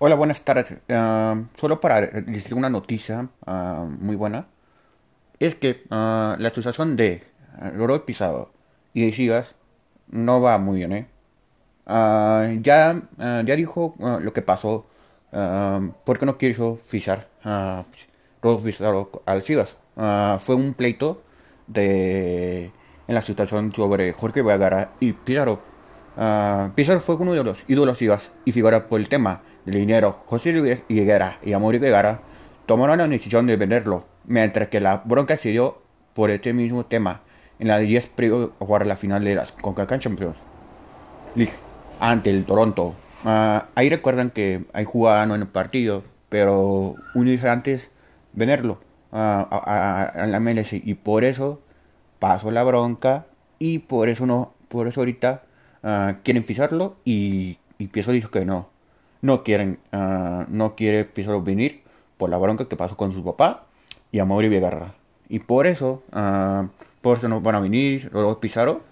Hola, buenas tardes. Ah, solo para decir una noticia ah, muy buena. Es que ah, la asociación de Roy Pisado y de Sigas no va muy bien, ¿eh? Ya, ya dijo lo que pasó. porque no quiso fichar a Pisado al Sigas. Fue un pleito de, en la situación sobre Jorge Vergara y Pizarro. Ah, Pizarro fue uno de los ídolos Chivas y figura por el tema del dinero. José Luis Higuera y Amor Vergara tomaron la decisión de venderlo, mientras que la bronca se dio por este mismo tema en la de 10 previo a jugar la final de las CONCACAF Champions League ante el Toronto. Ah, ahí recuerdan que ahí jugaban en el partido, pero un día antes venderlo ah, a, a- a la MLS y por eso pasó la bronca y por eso no, por eso ahorita ah, quieren fijarlo y, y Piezo dijo que no, no quieren, ah, no quiere Pizarro venir por la bronca que pasó con su papá y a Mauri Viegarra. Y por eso, ah, por eso no van a venir los Pizarro.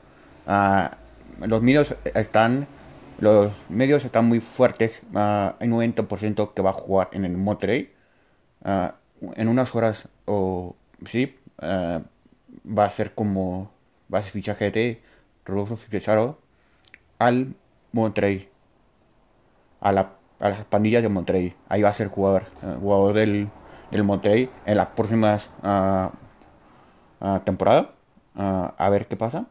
Los medios están, los medios están muy fuertes. hay 90% que va a jugar en el Monterrey. En unas horas o sí, ah, va a ser como va a ser fichaje de Rodolfo Pizarro al Monterrey a, la, a las pandillas de Monterrey. Ahí va a ser jugador, eh, jugador del, del en las próximas ah, ah, temporadas. Ah, a ver qué pasa.